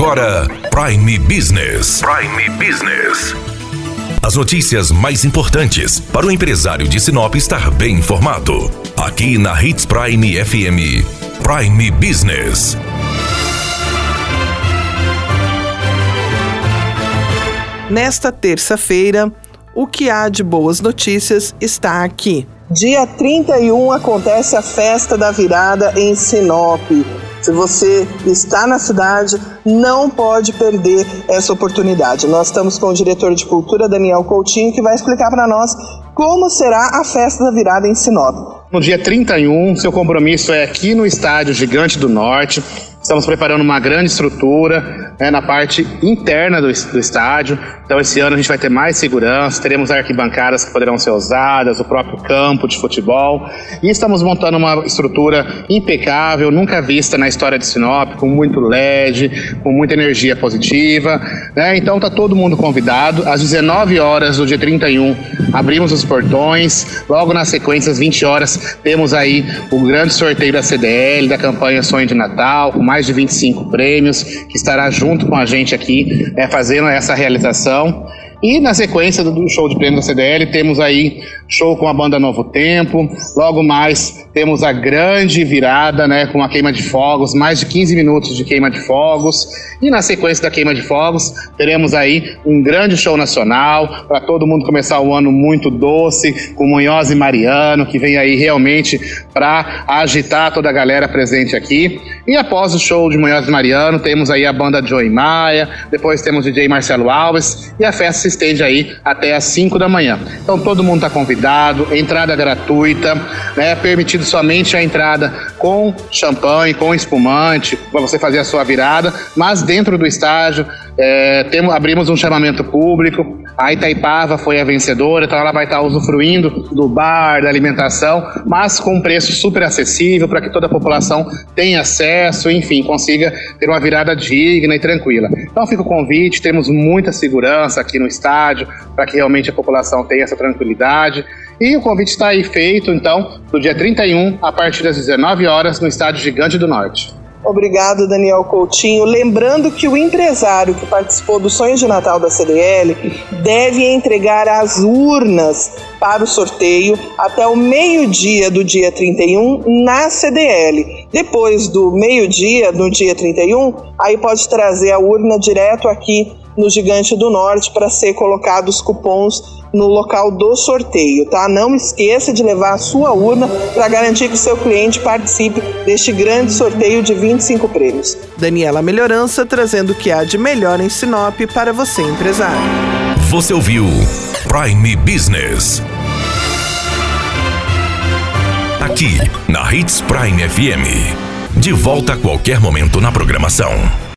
agora Prime Business. Prime Business. As notícias mais importantes para o empresário de Sinop estar bem informado. Aqui na Hits Prime FM. Prime Business. Nesta terça-feira, o que há de boas notícias está aqui. Dia 31 acontece a festa da virada em Sinop. Se você está na cidade, não pode perder essa oportunidade. Nós estamos com o diretor de cultura, Daniel Coutinho, que vai explicar para nós como será a festa da virada em Sinop. No dia 31, seu compromisso é aqui no Estádio Gigante do Norte. Estamos preparando uma grande estrutura né, na parte interna do, do, estádio. Então, esse ano a gente vai ter mais segurança, teremos arquibancadas que poderão ser usadas, o próprio campo de futebol. E estamos montando uma estrutura impecável, nunca vista na história de Sinop, com muito LED, com muita energia positiva. Né? Então, está todo mundo convidado. Às 19 horas do dia 31, abrimos os portões. Logo na sequência, às 20 horas, temos aí o grande sorteio da CDL, da campanha Sonho de Natal, com mais de 25 prêmios, que estará junto com a gente aqui é, fazendo essa realização. E na sequência do show de prêmio da CDL, temos aí show com a banda Novo Tempo. Logo mais temos a grande virada, né, com a queima de fogos, mais de 15 minutos de queima de fogos. E na sequência da queima de fogos, teremos aí um grande show nacional para todo mundo começar o ano muito doce, com Munhoz e Mariano, que vem aí realmente para agitar toda a galera presente aqui. E após o show de Munhoz e Mariano, temos aí a banda Joey Maia, depois temos o DJ Marcelo Alves e a festa estende aí até às 5 da manhã. Então todo mundo está convidado, entrada gratuita, né? Permitido somente a entrada com champanhe, com espumante, para você fazer a sua virada, mas dentro do estádio é, temos, abrimos um chamamento público. A Itaipava foi a vencedora, então ela vai estar usufruindo do bar, da alimentação, mas com um preço super acessível para que toda a população tenha acesso, enfim, consiga ter uma virada digna e tranquila. Então fica o convite, temos muita segurança aqui no estádio para que realmente a população tenha essa tranquilidade. E o convite está aí feito, então, no dia 31, a partir das 19 horas, no Estádio Gigante do Norte. Obrigado, Daniel Coutinho. Lembrando que o empresário que participou do Sonho de Natal da CDL deve entregar as urnas para o sorteio até o meio-dia do dia 31 na CDL. Depois do meio-dia, no dia 31, aí pode trazer a urna direto aqui no Gigante do Norte para ser colocados cupons no local do sorteio, tá? Não esqueça de levar a sua urna para garantir que o seu cliente participe deste grande sorteio de 25 prêmios. Daniela Melhorança trazendo o que há de melhor em Sinop para você, empresário. Você ouviu Prime Business. Aqui na Hits Prime FM. De volta a qualquer momento na programação.